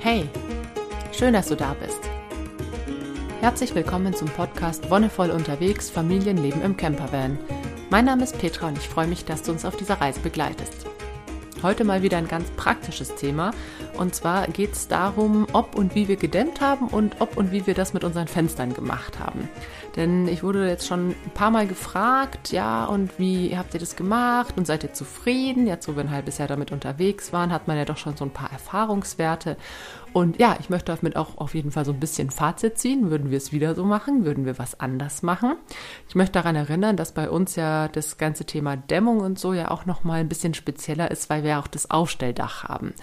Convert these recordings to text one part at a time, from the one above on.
Hey, schön, dass du da bist. Herzlich willkommen zum Podcast Wonnevoll unterwegs, Familienleben im Campervan. Mein Name ist Petra und ich freue mich, dass du uns auf dieser Reise begleitest. Heute mal wieder ein ganz praktisches Thema. Und zwar geht es darum, ob und wie wir gedämmt haben und ob und wie wir das mit unseren Fenstern gemacht haben. Denn ich wurde jetzt schon ein paar Mal gefragt, ja, und wie habt ihr das gemacht und seid ihr zufrieden? Jetzt, wo wir ein halbes Jahr damit unterwegs waren, hat man ja doch schon so ein paar Erfahrungswerte. Und ja, ich möchte damit auch auf jeden Fall so ein bisschen Fazit ziehen. Würden wir es wieder so machen? Würden wir was anders machen? Ich möchte daran erinnern, dass bei uns ja das ganze Thema Dämmung und so ja auch nochmal ein bisschen spezieller ist, weil wir auch das Aufstelldach haben,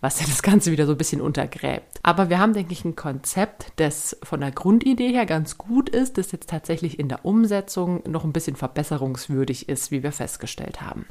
was ja das Ganze wieder so ein bisschen untergräbt. Aber wir haben, denke ich, ein Konzept, das von der Grundidee her ganz gut ist, das jetzt tatsächlich in der Umsetzung noch ein bisschen verbesserungswürdig ist, wie wir festgestellt haben.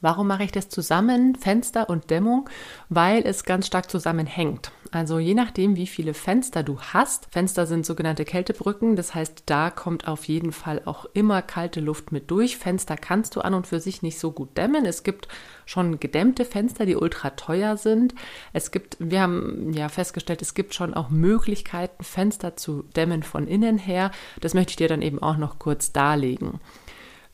Warum mache ich das zusammen, Fenster und Dämmung? Weil es ganz stark zusammenhängt. Also je nachdem, wie viele Fenster du hast. Fenster sind sogenannte Kältebrücken, das heißt, da kommt auf jeden Fall auch immer kalte Luft mit durch. Fenster kannst du an und für sich nicht so gut dämmen. Es gibt schon gedämmte Fenster, die ultra teuer sind. Es gibt, wir haben ja festgestellt, es gibt schon auch Möglichkeiten, Fenster zu dämmen von innen her. Das möchte ich dir dann eben auch noch kurz darlegen.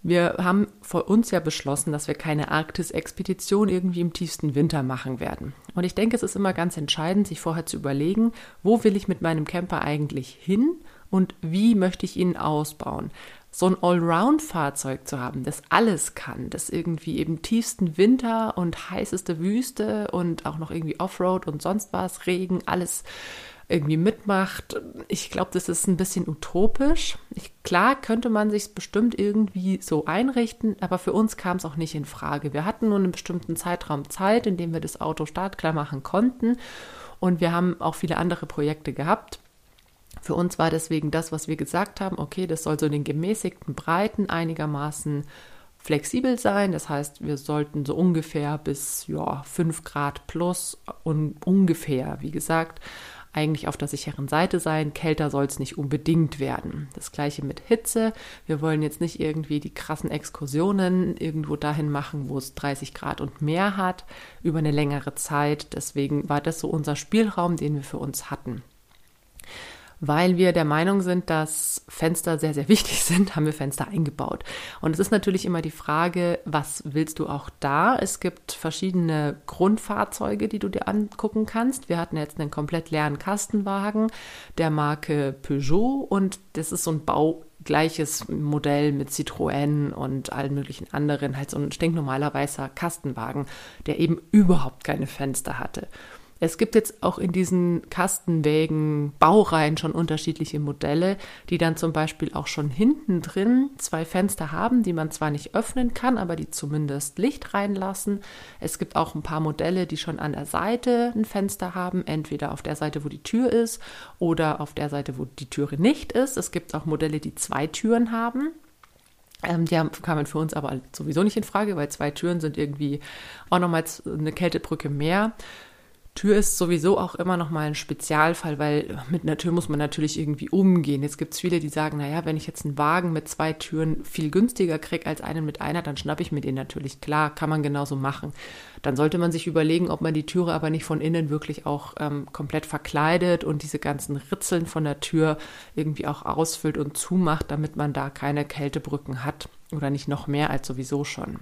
Wir haben vor uns ja beschlossen, dass wir keine Arktis-Expedition irgendwie im tiefsten Winter machen werden. Und ich denke, es ist immer ganz entscheidend, sich vorher zu überlegen, wo will ich mit meinem Camper eigentlich hin und wie möchte ich ihn ausbauen. So ein Allround-Fahrzeug zu haben, das alles kann, das irgendwie eben tiefsten Winter und heißeste Wüste und auch noch irgendwie Offroad und sonst was, Regen, alles irgendwie mitmacht. Ich glaube, das ist ein bisschen utopisch. Ich, klar könnte man sich bestimmt irgendwie so einrichten, aber für uns kam es auch nicht in Frage. Wir hatten nur einen bestimmten Zeitraum Zeit, in dem wir das Auto startklar machen konnten. Und wir haben auch viele andere Projekte gehabt. Für uns war deswegen das, was wir gesagt haben, okay, das soll so in den gemäßigten Breiten einigermaßen flexibel sein. Das heißt, wir sollten so ungefähr bis ja, 5 Grad plus und ungefähr, wie gesagt, eigentlich auf der sicheren Seite sein. Kälter soll es nicht unbedingt werden. Das gleiche mit Hitze. Wir wollen jetzt nicht irgendwie die krassen Exkursionen irgendwo dahin machen, wo es 30 Grad und mehr hat, über eine längere Zeit. Deswegen war das so unser Spielraum, den wir für uns hatten weil wir der Meinung sind, dass Fenster sehr, sehr wichtig sind, haben wir Fenster eingebaut. Und es ist natürlich immer die Frage, was willst du auch da? Es gibt verschiedene Grundfahrzeuge, die du dir angucken kannst. Wir hatten jetzt einen komplett leeren Kastenwagen der Marke Peugeot und das ist so ein baugleiches Modell mit Citroën und allen möglichen anderen, halt so ein stinknormaler weißer Kastenwagen, der eben überhaupt keine Fenster hatte. Es gibt jetzt auch in diesen Kastenwägen Baureihen schon unterschiedliche Modelle, die dann zum Beispiel auch schon hinten drin zwei Fenster haben, die man zwar nicht öffnen kann, aber die zumindest Licht reinlassen. Es gibt auch ein paar Modelle, die schon an der Seite ein Fenster haben, entweder auf der Seite, wo die Tür ist oder auf der Seite, wo die Türe nicht ist. Es gibt auch Modelle, die zwei Türen haben. Ähm, die haben, kamen für uns aber sowieso nicht in Frage, weil zwei Türen sind irgendwie auch nochmal eine Kältebrücke mehr. Tür ist sowieso auch immer noch mal ein Spezialfall, weil mit einer Tür muss man natürlich irgendwie umgehen. Jetzt gibt es viele, die sagen, naja, wenn ich jetzt einen Wagen mit zwei Türen viel günstiger kriege als einen mit einer, dann schnappe ich mir den natürlich. Klar, kann man genauso machen. Dann sollte man sich überlegen, ob man die Türe aber nicht von innen wirklich auch ähm, komplett verkleidet und diese ganzen Ritzeln von der Tür irgendwie auch ausfüllt und zumacht, damit man da keine Kältebrücken hat oder nicht noch mehr als sowieso schon.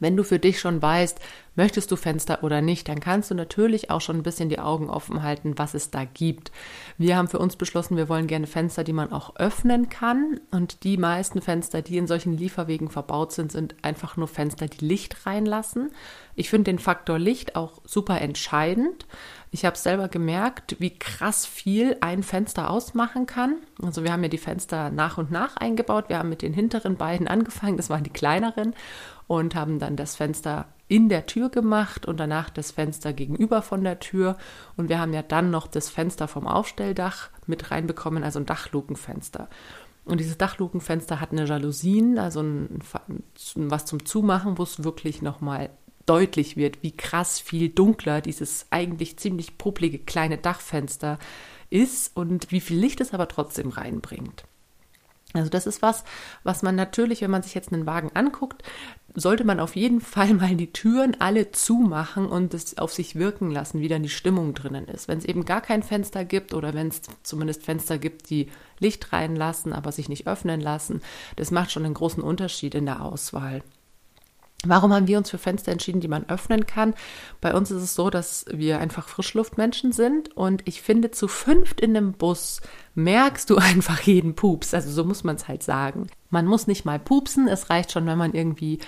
Wenn du für dich schon weißt, möchtest du Fenster oder nicht, dann kannst du natürlich auch schon ein bisschen die Augen offen halten, was es da gibt. Wir haben für uns beschlossen, wir wollen gerne Fenster, die man auch öffnen kann. Und die meisten Fenster, die in solchen Lieferwegen verbaut sind, sind einfach nur Fenster, die Licht reinlassen. Ich finde den Faktor Licht auch super entscheidend. Ich habe selber gemerkt, wie krass viel ein Fenster ausmachen kann. Also wir haben ja die Fenster nach und nach eingebaut. Wir haben mit den hinteren beiden angefangen, das waren die kleineren und haben dann das Fenster in der Tür gemacht und danach das Fenster gegenüber von der Tür. Und wir haben ja dann noch das Fenster vom Aufstelldach mit reinbekommen, also ein Dachlukenfenster. Und dieses Dachlukenfenster hat eine Jalousien, also ein, was zum Zumachen, wo es wirklich nochmal deutlich wird, wie krass viel dunkler dieses eigentlich ziemlich publige kleine Dachfenster ist und wie viel Licht es aber trotzdem reinbringt. Also das ist was, was man natürlich, wenn man sich jetzt einen Wagen anguckt, sollte man auf jeden Fall mal die Türen alle zumachen und es auf sich wirken lassen, wie dann die Stimmung drinnen ist. Wenn es eben gar kein Fenster gibt oder wenn es zumindest Fenster gibt, die Licht reinlassen, aber sich nicht öffnen lassen, das macht schon einen großen Unterschied in der Auswahl. Warum haben wir uns für Fenster entschieden, die man öffnen kann? Bei uns ist es so, dass wir einfach Frischluftmenschen sind und ich finde, zu fünft in einem Bus merkst du einfach jeden Pups. Also so muss man es halt sagen. Man muss nicht mal pupsen. Es reicht schon, wenn man irgendwie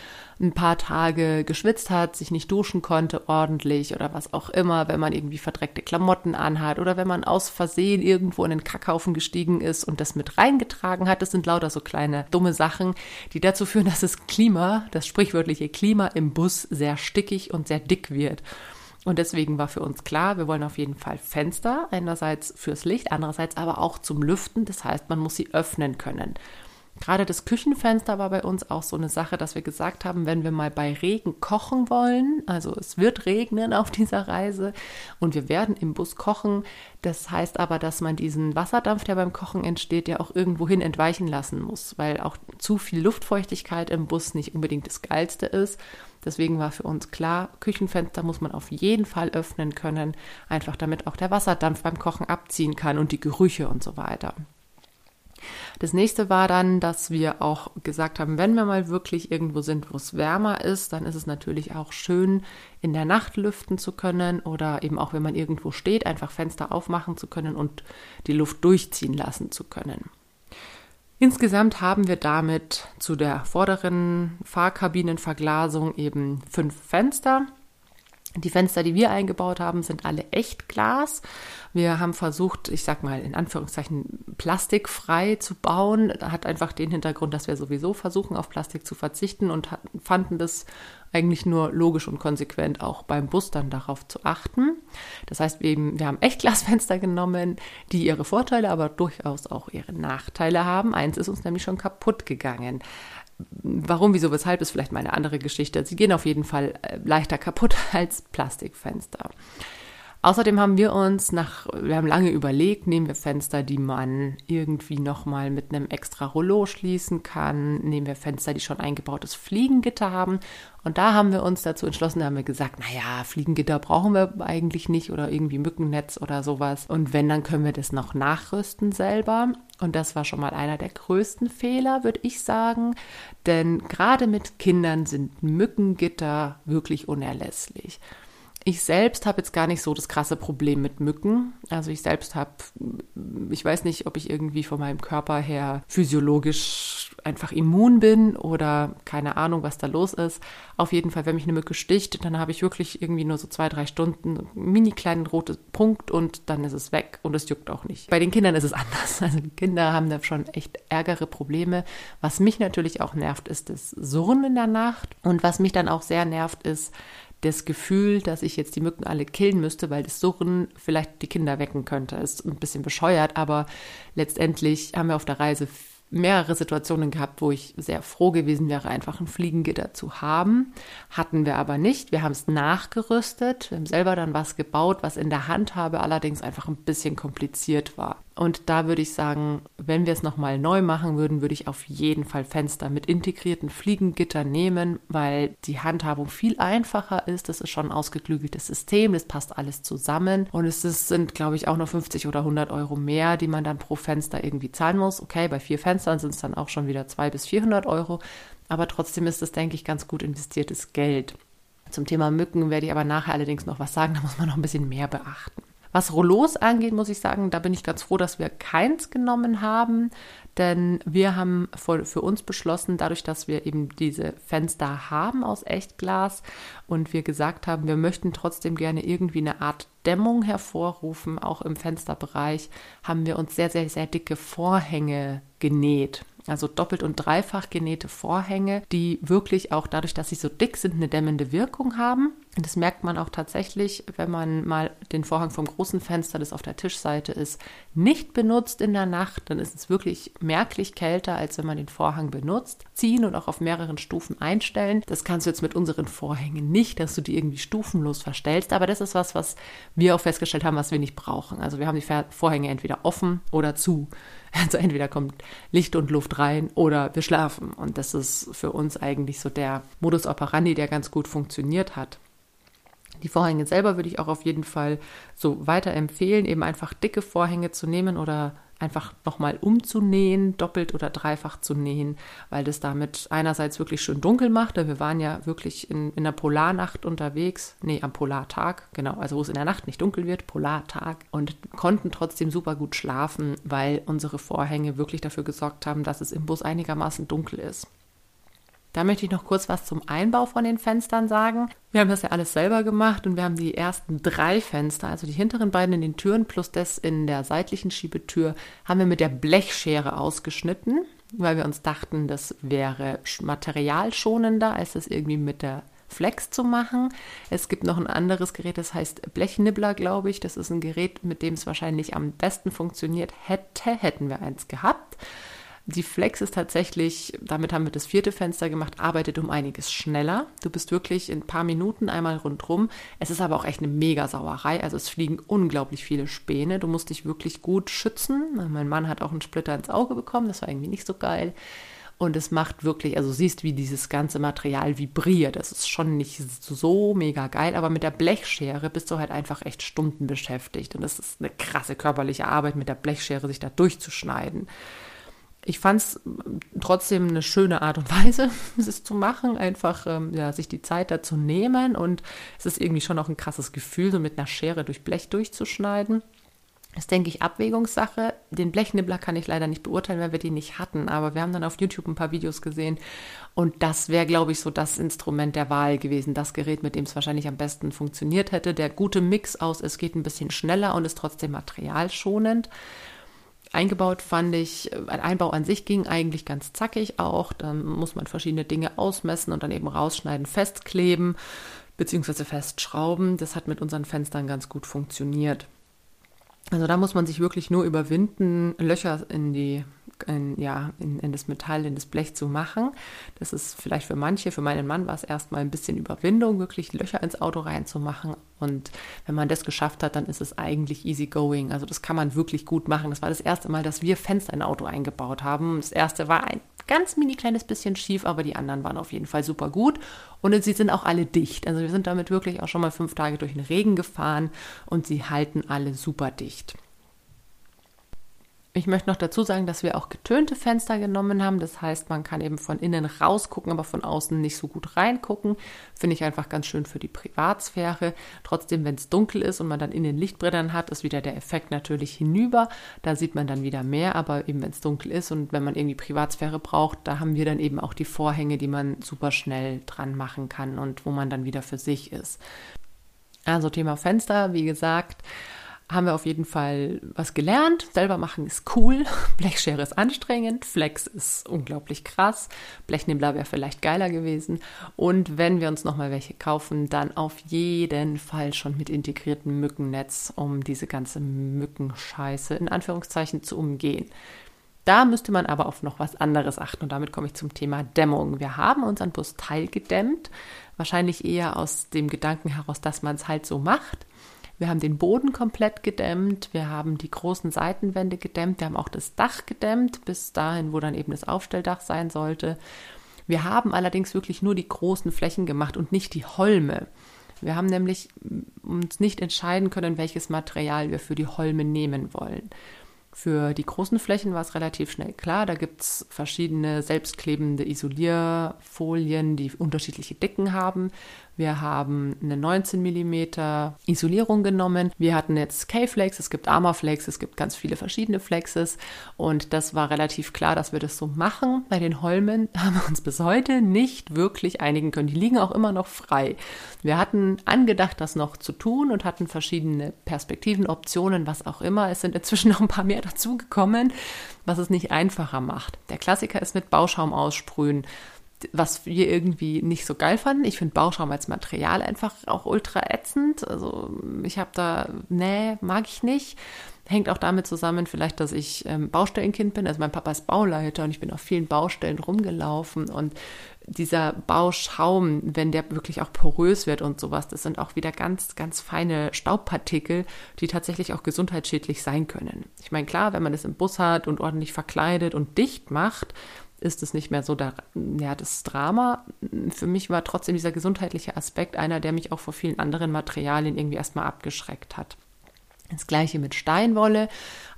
ein paar Tage geschwitzt hat, sich nicht duschen konnte ordentlich oder was auch immer, wenn man irgendwie verdreckte Klamotten anhat oder wenn man aus Versehen irgendwo in den Kackhaufen gestiegen ist und das mit reingetragen hat. Das sind lauter so kleine dumme Sachen, die dazu führen, dass das Klima, das sprichwörtliche Klima im Bus sehr stickig und sehr dick wird. Und deswegen war für uns klar, wir wollen auf jeden Fall Fenster, einerseits fürs Licht, andererseits aber auch zum Lüften. Das heißt, man muss sie öffnen können. Gerade das Küchenfenster war bei uns auch so eine Sache, dass wir gesagt haben, wenn wir mal bei Regen kochen wollen, also es wird regnen auf dieser Reise und wir werden im Bus kochen, das heißt aber, dass man diesen Wasserdampf, der beim Kochen entsteht, ja auch irgendwohin entweichen lassen muss, weil auch zu viel Luftfeuchtigkeit im Bus nicht unbedingt das Geilste ist. Deswegen war für uns klar, Küchenfenster muss man auf jeden Fall öffnen können, einfach damit auch der Wasserdampf beim Kochen abziehen kann und die Gerüche und so weiter. Das nächste war dann, dass wir auch gesagt haben, wenn wir mal wirklich irgendwo sind, wo es wärmer ist, dann ist es natürlich auch schön, in der Nacht lüften zu können oder eben auch, wenn man irgendwo steht, einfach Fenster aufmachen zu können und die Luft durchziehen lassen zu können. Insgesamt haben wir damit zu der vorderen Fahrkabinenverglasung eben fünf Fenster die Fenster, die wir eingebaut haben, sind alle Echtglas. Wir haben versucht, ich sag mal in Anführungszeichen plastikfrei zu bauen. Hat einfach den Hintergrund, dass wir sowieso versuchen, auf Plastik zu verzichten und fanden das eigentlich nur logisch und konsequent auch beim Bus dann darauf zu achten. Das heißt, wir, eben, wir haben Echtglasfenster genommen, die ihre Vorteile, aber durchaus auch ihre Nachteile haben. Eins ist uns nämlich schon kaputt gegangen. Warum, wieso, weshalb ist vielleicht mal eine andere Geschichte. Sie gehen auf jeden Fall äh, leichter kaputt als Plastikfenster. Außerdem haben wir uns nach, wir haben lange überlegt, nehmen wir Fenster, die man irgendwie nochmal mit einem extra Rollo schließen kann, nehmen wir Fenster, die schon eingebautes Fliegengitter haben. Und da haben wir uns dazu entschlossen, da haben wir gesagt, naja, Fliegengitter brauchen wir eigentlich nicht oder irgendwie Mückennetz oder sowas. Und wenn, dann können wir das noch nachrüsten selber. Und das war schon mal einer der größten Fehler, würde ich sagen. Denn gerade mit Kindern sind Mückengitter wirklich unerlässlich. Ich selbst habe jetzt gar nicht so das krasse Problem mit Mücken. Also ich selbst habe, ich weiß nicht, ob ich irgendwie von meinem Körper her physiologisch einfach immun bin oder keine Ahnung, was da los ist. Auf jeden Fall, wenn mich eine Mücke sticht, dann habe ich wirklich irgendwie nur so zwei, drei Stunden einen mini kleinen roten Punkt und dann ist es weg und es juckt auch nicht. Bei den Kindern ist es anders. Also die Kinder haben da schon echt ärgere Probleme. Was mich natürlich auch nervt, ist das Surren in der Nacht. Und was mich dann auch sehr nervt, ist, das Gefühl, dass ich jetzt die Mücken alle killen müsste, weil das Surren vielleicht die Kinder wecken könnte. Ist ein bisschen bescheuert, aber letztendlich haben wir auf der Reise mehrere Situationen gehabt, wo ich sehr froh gewesen wäre, einfach ein Fliegengitter zu haben. Hatten wir aber nicht. Wir haben es nachgerüstet. Wir haben selber dann was gebaut, was in der Handhabe allerdings einfach ein bisschen kompliziert war. Und da würde ich sagen, wenn wir es nochmal neu machen würden, würde ich auf jeden Fall Fenster mit integrierten Fliegengitter nehmen, weil die Handhabung viel einfacher ist. Das ist schon ein ausgeklügeltes System, das passt alles zusammen. Und es ist, sind, glaube ich, auch nur 50 oder 100 Euro mehr, die man dann pro Fenster irgendwie zahlen muss. Okay, bei vier Fenstern sind es dann auch schon wieder 200 bis 400 Euro. Aber trotzdem ist das, denke ich, ganz gut investiertes Geld. Zum Thema Mücken werde ich aber nachher allerdings noch was sagen, da muss man noch ein bisschen mehr beachten. Was Rollos angeht, muss ich sagen, da bin ich ganz froh, dass wir keins genommen haben, denn wir haben für uns beschlossen, dadurch, dass wir eben diese Fenster haben aus Echtglas und wir gesagt haben, wir möchten trotzdem gerne irgendwie eine Art Dämmung hervorrufen, auch im Fensterbereich, haben wir uns sehr, sehr, sehr dicke Vorhänge genäht also doppelt und dreifach genähte Vorhänge, die wirklich auch dadurch, dass sie so dick sind, eine dämmende Wirkung haben. Und das merkt man auch tatsächlich, wenn man mal den Vorhang vom großen Fenster, das auf der Tischseite ist, nicht benutzt in der Nacht, dann ist es wirklich merklich kälter, als wenn man den Vorhang benutzt. Ziehen und auch auf mehreren Stufen einstellen. Das kannst du jetzt mit unseren Vorhängen nicht, dass du die irgendwie stufenlos verstellst, aber das ist was, was wir auch festgestellt haben, was wir nicht brauchen. Also wir haben die Vorhänge entweder offen oder zu. Also entweder kommt Licht und Luft rein oder wir schlafen. Und das ist für uns eigentlich so der Modus operandi, der ganz gut funktioniert hat. Die Vorhänge selber würde ich auch auf jeden Fall so weiterempfehlen, eben einfach dicke Vorhänge zu nehmen oder einfach nochmal umzunähen, doppelt oder dreifach zu nähen, weil das damit einerseits wirklich schön dunkel macht. Wir waren ja wirklich in, in der Polarnacht unterwegs, nee, am Polartag, genau, also wo es in der Nacht nicht dunkel wird, Polartag, und konnten trotzdem super gut schlafen, weil unsere Vorhänge wirklich dafür gesorgt haben, dass es im Bus einigermaßen dunkel ist. Da möchte ich noch kurz was zum Einbau von den Fenstern sagen. Wir haben das ja alles selber gemacht und wir haben die ersten drei Fenster, also die hinteren beiden in den Türen plus das in der seitlichen Schiebetür, haben wir mit der Blechschere ausgeschnitten, weil wir uns dachten, das wäre materialschonender, als das irgendwie mit der Flex zu machen. Es gibt noch ein anderes Gerät, das heißt Blechnibbler, glaube ich. Das ist ein Gerät, mit dem es wahrscheinlich am besten funktioniert hätte, hätten wir eins gehabt. Die Flex ist tatsächlich, damit haben wir das vierte Fenster gemacht, arbeitet um einiges schneller. Du bist wirklich in ein paar Minuten einmal rundrum. Es ist aber auch echt eine mega Sauerei. Also es fliegen unglaublich viele Späne. Du musst dich wirklich gut schützen. Mein Mann hat auch einen Splitter ins Auge bekommen. Das war irgendwie nicht so geil. Und es macht wirklich, also siehst, wie dieses ganze Material vibriert. Das ist schon nicht so mega geil, aber mit der Blechschere bist du halt einfach echt Stunden beschäftigt. Und das ist eine krasse körperliche Arbeit, mit der Blechschere sich da durchzuschneiden ich fand es trotzdem eine schöne Art und Weise, es zu machen, einfach ähm, ja, sich die Zeit dazu nehmen und es ist irgendwie schon auch ein krasses Gefühl, so mit einer Schere durch Blech durchzuschneiden. Das denke ich Abwägungssache. Den Blechnibbler kann ich leider nicht beurteilen, weil wir den nicht hatten, aber wir haben dann auf YouTube ein paar Videos gesehen und das wäre, glaube ich, so das Instrument der Wahl gewesen, das Gerät, mit dem es wahrscheinlich am besten funktioniert hätte. Der gute Mix aus, es geht ein bisschen schneller und ist trotzdem materialschonend. Eingebaut fand ich, ein Einbau an sich ging eigentlich ganz zackig auch. Dann muss man verschiedene Dinge ausmessen und dann eben rausschneiden, festkleben bzw. festschrauben. Das hat mit unseren Fenstern ganz gut funktioniert. Also da muss man sich wirklich nur überwinden, Löcher in die in, ja, in, in, das Metall, in das Blech zu machen. Das ist vielleicht für manche, für meinen Mann war es erstmal ein bisschen Überwindung, wirklich Löcher ins Auto reinzumachen. Und wenn man das geschafft hat, dann ist es eigentlich easy going. Also das kann man wirklich gut machen. Das war das erste Mal, dass wir Fenster in ein Auto eingebaut haben. Das erste war ein ganz mini kleines bisschen schief, aber die anderen waren auf jeden Fall super gut. Und sie sind auch alle dicht. Also wir sind damit wirklich auch schon mal fünf Tage durch den Regen gefahren und sie halten alle super dicht. Ich möchte noch dazu sagen, dass wir auch getönte Fenster genommen haben. Das heißt, man kann eben von innen rausgucken, aber von außen nicht so gut reingucken. Finde ich einfach ganz schön für die Privatsphäre. Trotzdem, wenn es dunkel ist und man dann innen Lichtbrettern hat, ist wieder der Effekt natürlich hinüber. Da sieht man dann wieder mehr, aber eben wenn es dunkel ist und wenn man irgendwie Privatsphäre braucht, da haben wir dann eben auch die Vorhänge, die man super schnell dran machen kann und wo man dann wieder für sich ist. Also Thema Fenster, wie gesagt, haben wir auf jeden Fall was gelernt. Selber machen ist cool. Blechschere ist anstrengend. Flex ist unglaublich krass. Blechnibbler wäre vielleicht geiler gewesen. Und wenn wir uns nochmal welche kaufen, dann auf jeden Fall schon mit integriertem Mückennetz, um diese ganze Mückenscheiße in Anführungszeichen zu umgehen. Da müsste man aber auf noch was anderes achten und damit komme ich zum Thema Dämmung. Wir haben unseren Bus teilgedämmt, wahrscheinlich eher aus dem Gedanken heraus, dass man es halt so macht. Wir haben den Boden komplett gedämmt, wir haben die großen Seitenwände gedämmt, wir haben auch das Dach gedämmt, bis dahin, wo dann eben das Aufstelldach sein sollte. Wir haben allerdings wirklich nur die großen Flächen gemacht und nicht die Holme. Wir haben nämlich uns nicht entscheiden können, welches Material wir für die Holme nehmen wollen. Für die großen Flächen war es relativ schnell klar. Da gibt es verschiedene selbstklebende Isolierfolien, die unterschiedliche Dicken haben. Wir haben eine 19 mm Isolierung genommen. Wir hatten jetzt K-Flex, es gibt Armorflex, es gibt ganz viele verschiedene Flexes und das war relativ klar, dass wir das so machen. Bei den Holmen haben wir uns bis heute nicht wirklich einigen können. Die liegen auch immer noch frei. Wir hatten angedacht, das noch zu tun und hatten verschiedene Perspektiven, Optionen, was auch immer. Es sind inzwischen noch ein paar mehr dazugekommen, was es nicht einfacher macht. Der Klassiker ist mit Bauschaum aussprühen was wir irgendwie nicht so geil fanden. Ich finde Bauschaum als Material einfach auch ultra ätzend. Also ich habe da, nee, mag ich nicht. Hängt auch damit zusammen, vielleicht, dass ich ähm, Baustellenkind bin. Also mein Papa ist Bauleiter und ich bin auf vielen Baustellen rumgelaufen und dieser Bauschaum, wenn der wirklich auch porös wird und sowas, das sind auch wieder ganz, ganz feine Staubpartikel, die tatsächlich auch gesundheitsschädlich sein können. Ich meine, klar, wenn man das im Bus hat und ordentlich verkleidet und dicht macht, ist es nicht mehr so da, ja, das Drama. Für mich war trotzdem dieser gesundheitliche Aspekt einer, der mich auch vor vielen anderen Materialien irgendwie erstmal abgeschreckt hat. Das gleiche mit Steinwolle.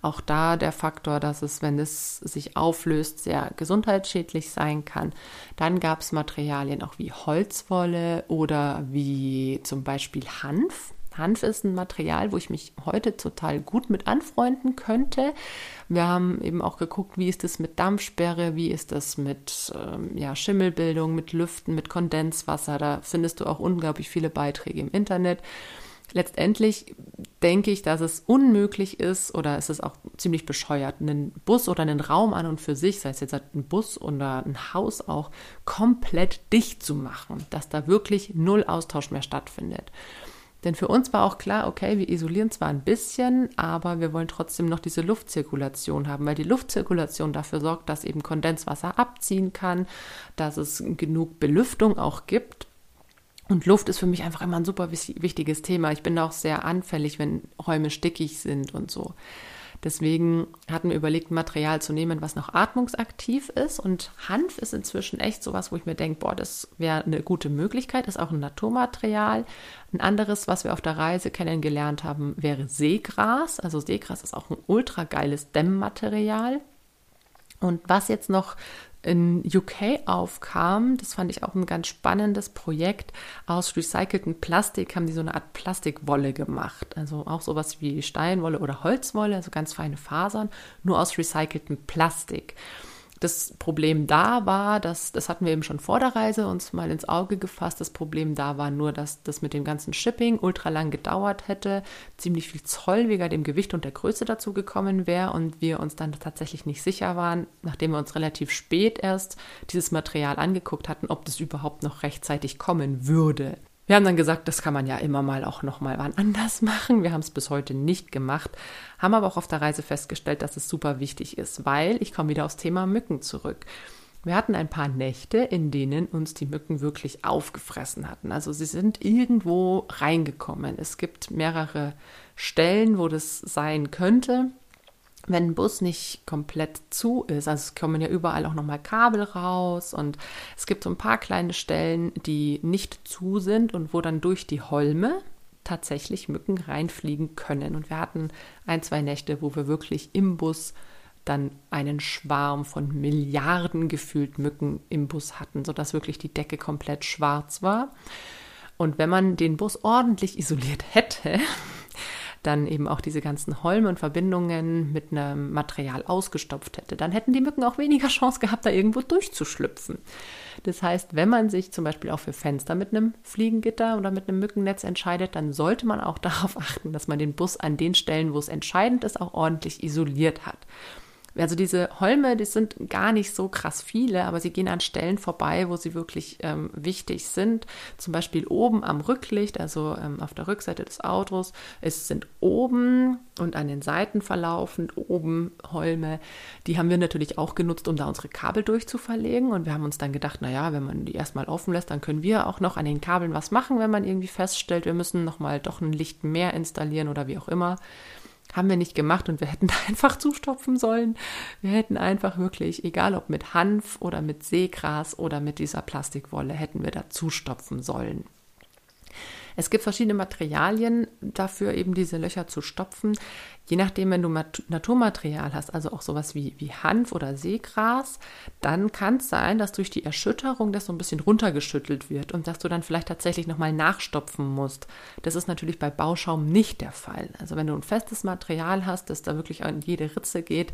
Auch da der Faktor, dass es, wenn es sich auflöst, sehr gesundheitsschädlich sein kann. Dann gab es Materialien auch wie Holzwolle oder wie zum Beispiel Hanf. Hanf ist ein Material, wo ich mich heute total gut mit anfreunden könnte. Wir haben eben auch geguckt, wie ist es mit Dampfsperre, wie ist das mit ähm, ja, Schimmelbildung, mit Lüften, mit Kondenswasser. Da findest du auch unglaublich viele Beiträge im Internet. Letztendlich denke ich, dass es unmöglich ist oder es ist auch ziemlich bescheuert, einen Bus oder einen Raum an und für sich, sei es jetzt ein Bus oder ein Haus auch, komplett dicht zu machen, dass da wirklich null Austausch mehr stattfindet. Denn für uns war auch klar, okay, wir isolieren zwar ein bisschen, aber wir wollen trotzdem noch diese Luftzirkulation haben, weil die Luftzirkulation dafür sorgt, dass eben Kondenswasser abziehen kann, dass es genug Belüftung auch gibt. Und Luft ist für mich einfach immer ein super wichtiges Thema. Ich bin auch sehr anfällig, wenn Räume stickig sind und so. Deswegen hatten wir überlegt, Material zu nehmen, was noch atmungsaktiv ist. Und Hanf ist inzwischen echt sowas, wo ich mir denke, boah, das wäre eine gute Möglichkeit, ist auch ein Naturmaterial. Ein anderes, was wir auf der Reise kennengelernt haben, wäre Seegras. Also Seegras ist auch ein ultra geiles Dämmmaterial. Und was jetzt noch in UK aufkam, das fand ich auch ein ganz spannendes Projekt. Aus recyceltem Plastik haben die so eine Art Plastikwolle gemacht. Also auch sowas wie Steinwolle oder Holzwolle, also ganz feine Fasern, nur aus recyceltem Plastik das Problem da war, dass, das hatten wir eben schon vor der Reise uns mal ins Auge gefasst, das Problem da war nur, dass das mit dem ganzen Shipping ultra lang gedauert hätte, ziemlich viel Zoll wegen dem Gewicht und der Größe dazu gekommen wäre und wir uns dann tatsächlich nicht sicher waren, nachdem wir uns relativ spät erst dieses Material angeguckt hatten, ob das überhaupt noch rechtzeitig kommen würde. Wir haben dann gesagt, das kann man ja immer mal auch noch mal wann anders machen. Wir haben es bis heute nicht gemacht, haben aber auch auf der Reise festgestellt, dass es super wichtig ist, weil ich komme wieder aufs Thema Mücken zurück. Wir hatten ein paar Nächte, in denen uns die Mücken wirklich aufgefressen hatten. Also sie sind irgendwo reingekommen. Es gibt mehrere Stellen, wo das sein könnte wenn ein Bus nicht komplett zu ist, also es kommen ja überall auch nochmal Kabel raus und es gibt so ein paar kleine Stellen, die nicht zu sind und wo dann durch die Holme tatsächlich Mücken reinfliegen können. Und wir hatten ein, zwei Nächte, wo wir wirklich im Bus dann einen Schwarm von Milliarden gefühlt Mücken im Bus hatten, sodass wirklich die Decke komplett schwarz war. Und wenn man den Bus ordentlich isoliert hätte, dann eben auch diese ganzen Holme und Verbindungen mit einem Material ausgestopft hätte, dann hätten die Mücken auch weniger Chance gehabt, da irgendwo durchzuschlüpfen. Das heißt, wenn man sich zum Beispiel auch für Fenster mit einem Fliegengitter oder mit einem Mückennetz entscheidet, dann sollte man auch darauf achten, dass man den Bus an den Stellen, wo es entscheidend ist, auch ordentlich isoliert hat. Also diese Holme, die sind gar nicht so krass viele, aber sie gehen an Stellen vorbei, wo sie wirklich ähm, wichtig sind. Zum Beispiel oben am Rücklicht, also ähm, auf der Rückseite des Autos. Es sind oben und an den Seiten verlaufend oben Holme. Die haben wir natürlich auch genutzt, um da unsere Kabel durchzuverlegen. Und wir haben uns dann gedacht, naja, wenn man die erstmal offen lässt, dann können wir auch noch an den Kabeln was machen, wenn man irgendwie feststellt, wir müssen nochmal doch ein Licht mehr installieren oder wie auch immer. Haben wir nicht gemacht und wir hätten da einfach zustopfen sollen. Wir hätten einfach wirklich, egal ob mit Hanf oder mit Seegras oder mit dieser Plastikwolle, hätten wir da zustopfen sollen. Es gibt verschiedene Materialien dafür, eben diese Löcher zu stopfen. Je nachdem, wenn du Naturmaterial hast, also auch sowas wie, wie Hanf oder Seegras, dann kann es sein, dass durch die Erschütterung das so ein bisschen runtergeschüttelt wird und dass du dann vielleicht tatsächlich nochmal nachstopfen musst. Das ist natürlich bei Bauschaum nicht der Fall. Also wenn du ein festes Material hast, das da wirklich an jede Ritze geht,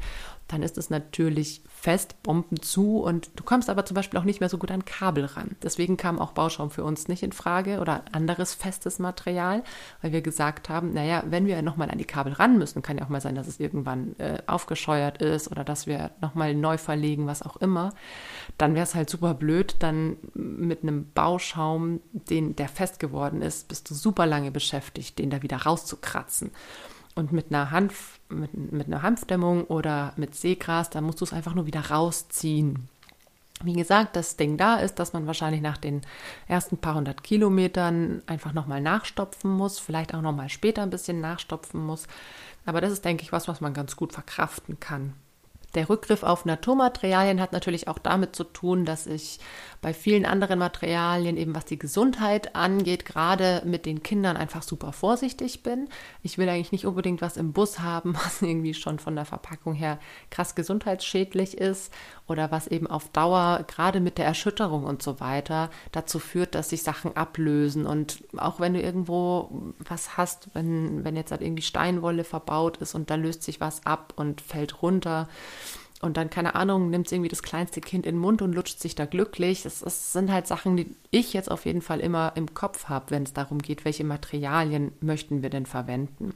dann ist es natürlich fest, Bomben zu und du kommst aber zum Beispiel auch nicht mehr so gut an Kabel ran. Deswegen kam auch Bauschaum für uns nicht in Frage oder anderes Fest festes Material, weil wir gesagt haben, naja, wenn wir nochmal an die Kabel ran müssen, kann ja auch mal sein, dass es irgendwann äh, aufgescheuert ist oder dass wir nochmal neu verlegen, was auch immer, dann wäre es halt super blöd, dann mit einem Bauschaum, den, der fest geworden ist, bist du super lange beschäftigt, den da wieder rauszukratzen. Und mit einer Hanf, mit, mit einer Hanfdämmung oder mit Seegras, da musst du es einfach nur wieder rausziehen. Wie gesagt, das Ding da ist, dass man wahrscheinlich nach den ersten paar hundert Kilometern einfach nochmal nachstopfen muss, vielleicht auch nochmal später ein bisschen nachstopfen muss. Aber das ist, denke ich, was, was man ganz gut verkraften kann. Der Rückgriff auf Naturmaterialien hat natürlich auch damit zu tun, dass ich bei vielen anderen Materialien, eben was die Gesundheit angeht, gerade mit den Kindern einfach super vorsichtig bin. Ich will eigentlich nicht unbedingt was im Bus haben, was irgendwie schon von der Verpackung her krass gesundheitsschädlich ist oder was eben auf Dauer, gerade mit der Erschütterung und so weiter, dazu führt, dass sich Sachen ablösen. Und auch wenn du irgendwo was hast, wenn, wenn jetzt halt irgendwie Steinwolle verbaut ist und da löst sich was ab und fällt runter, und dann, keine Ahnung, nimmt irgendwie das kleinste Kind in den Mund und lutscht sich da glücklich. Das, das sind halt Sachen, die ich jetzt auf jeden Fall immer im Kopf habe, wenn es darum geht, welche Materialien möchten wir denn verwenden.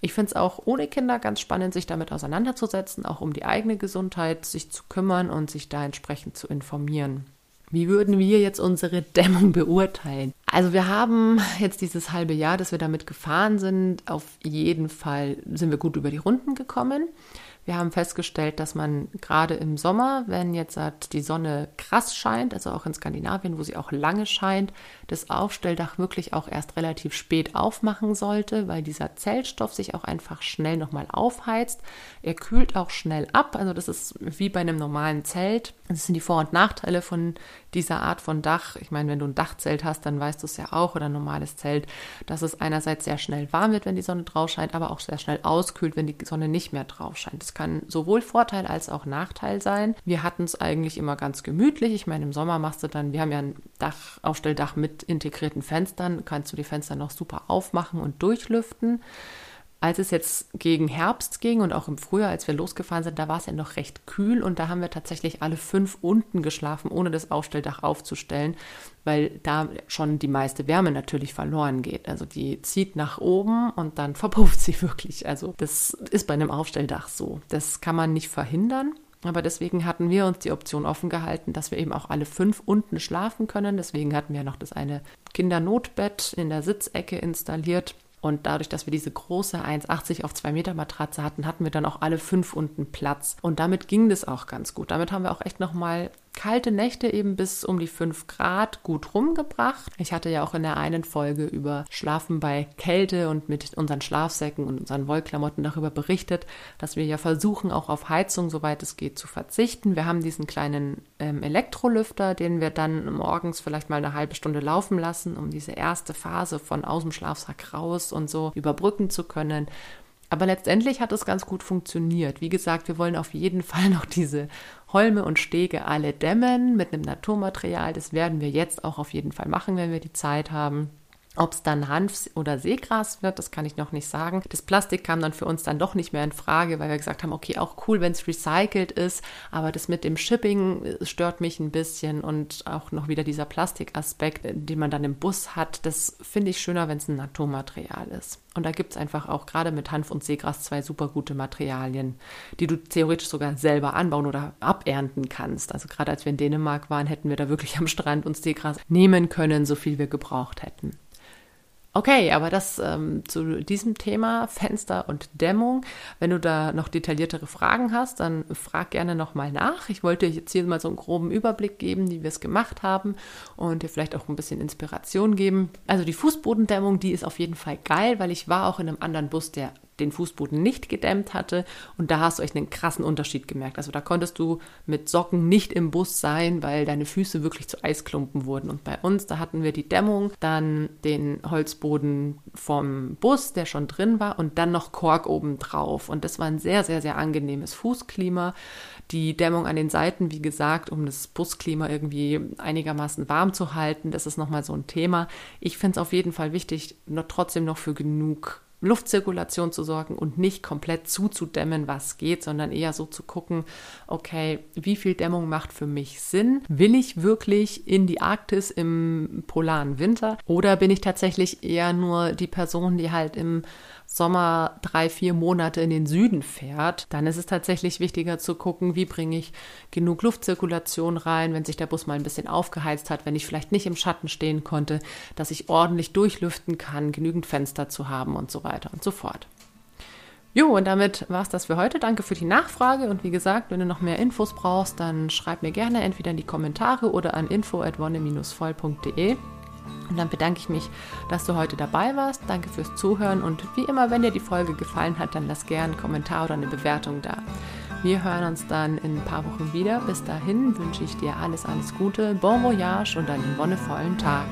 Ich finde es auch ohne Kinder ganz spannend, sich damit auseinanderzusetzen, auch um die eigene Gesundheit sich zu kümmern und sich da entsprechend zu informieren. Wie würden wir jetzt unsere Dämmung beurteilen? Also wir haben jetzt dieses halbe Jahr, dass wir damit gefahren sind, auf jeden Fall sind wir gut über die Runden gekommen. Wir haben festgestellt, dass man gerade im Sommer, wenn jetzt die Sonne krass scheint, also auch in Skandinavien, wo sie auch lange scheint, das Aufstelldach wirklich auch erst relativ spät aufmachen sollte, weil dieser Zellstoff sich auch einfach schnell nochmal aufheizt. Er kühlt auch schnell ab, also das ist wie bei einem normalen Zelt. Das sind die Vor- und Nachteile von dieser Art von Dach. Ich meine, wenn du ein Dachzelt hast, dann weißt du es ja auch, oder ein normales Zelt, dass es einerseits sehr schnell warm wird, wenn die Sonne drauf scheint, aber auch sehr schnell auskühlt, wenn die Sonne nicht mehr drauf scheint. Das kann sowohl Vorteil als auch Nachteil sein. Wir hatten es eigentlich immer ganz gemütlich. Ich meine, im Sommer machst du dann, wir haben ja ein Dach, Aufstelldach mit integrierten Fenstern, kannst du die Fenster noch super aufmachen und durchlüften. Als es jetzt gegen Herbst ging und auch im Frühjahr, als wir losgefahren sind, da war es ja noch recht kühl und da haben wir tatsächlich alle fünf unten geschlafen, ohne das Aufstelldach aufzustellen, weil da schon die meiste Wärme natürlich verloren geht. Also die zieht nach oben und dann verpufft sie wirklich. Also das ist bei einem Aufstelldach so. Das kann man nicht verhindern. Aber deswegen hatten wir uns die Option offen gehalten, dass wir eben auch alle fünf unten schlafen können. Deswegen hatten wir noch das eine Kindernotbett in der Sitzecke installiert und dadurch, dass wir diese große 1,80 auf 2 Meter Matratze hatten, hatten wir dann auch alle fünf unten Platz. Und damit ging das auch ganz gut. Damit haben wir auch echt nochmal kalte Nächte eben bis um die 5 Grad gut rumgebracht. Ich hatte ja auch in der einen Folge über Schlafen bei Kälte und mit unseren Schlafsäcken und unseren Wollklamotten darüber berichtet, dass wir ja versuchen, auch auf Heizung, soweit es geht, zu verzichten. Wir haben diesen kleinen ähm, Elektrolüfter, den wir dann morgens vielleicht mal eine halbe Stunde laufen lassen, um diese erste Phase von aus dem Schlafsack raus und so überbrücken zu können. Aber letztendlich hat es ganz gut funktioniert. Wie gesagt, wir wollen auf jeden Fall noch diese Holme und Stege alle dämmen mit einem Naturmaterial. Das werden wir jetzt auch auf jeden Fall machen, wenn wir die Zeit haben. Ob es dann Hanf oder Seegras wird, das kann ich noch nicht sagen. Das Plastik kam dann für uns dann doch nicht mehr in Frage, weil wir gesagt haben, okay, auch cool, wenn es recycelt ist, aber das mit dem Shipping äh, stört mich ein bisschen und auch noch wieder dieser Plastikaspekt, äh, den man dann im Bus hat, das finde ich schöner, wenn es ein Naturmaterial ist. Und da gibt es einfach auch gerade mit Hanf und Seegras zwei super gute Materialien, die du theoretisch sogar selber anbauen oder abernten kannst. Also gerade als wir in Dänemark waren, hätten wir da wirklich am Strand uns Seegras nehmen können, so viel wir gebraucht hätten. Okay, aber das ähm, zu diesem Thema Fenster und Dämmung. Wenn du da noch detailliertere Fragen hast, dann frag gerne nochmal nach. Ich wollte jetzt hier mal so einen groben Überblick geben, wie wir es gemacht haben und dir vielleicht auch ein bisschen Inspiration geben. Also die Fußbodendämmung, die ist auf jeden Fall geil, weil ich war auch in einem anderen Bus, der den Fußboden nicht gedämmt hatte. Und da hast du echt einen krassen Unterschied gemerkt. Also da konntest du mit Socken nicht im Bus sein, weil deine Füße wirklich zu Eisklumpen wurden. Und bei uns, da hatten wir die Dämmung, dann den Holzboden vom Bus, der schon drin war, und dann noch Kork oben drauf. Und das war ein sehr, sehr, sehr angenehmes Fußklima. Die Dämmung an den Seiten, wie gesagt, um das Busklima irgendwie einigermaßen warm zu halten, das ist nochmal so ein Thema. Ich finde es auf jeden Fall wichtig, noch trotzdem noch für genug Luftzirkulation zu sorgen und nicht komplett zuzudämmen, was geht, sondern eher so zu gucken, okay, wie viel Dämmung macht für mich Sinn? Will ich wirklich in die Arktis im polaren Winter oder bin ich tatsächlich eher nur die Person, die halt im Sommer drei, vier Monate in den Süden fährt, dann ist es tatsächlich wichtiger zu gucken, wie bringe ich genug Luftzirkulation rein, wenn sich der Bus mal ein bisschen aufgeheizt hat, wenn ich vielleicht nicht im Schatten stehen konnte, dass ich ordentlich durchlüften kann, genügend Fenster zu haben und so weiter und so fort. Jo, und damit war es das für heute. Danke für die Nachfrage. Und wie gesagt, wenn du noch mehr Infos brauchst, dann schreib mir gerne entweder in die Kommentare oder an info.wonne-voll.de. Und dann bedanke ich mich, dass du heute dabei warst. Danke fürs Zuhören und wie immer, wenn dir die Folge gefallen hat, dann lass gerne einen Kommentar oder eine Bewertung da. Wir hören uns dann in ein paar Wochen wieder. Bis dahin wünsche ich dir alles, alles Gute, bon voyage und einen wonnevollen Tag.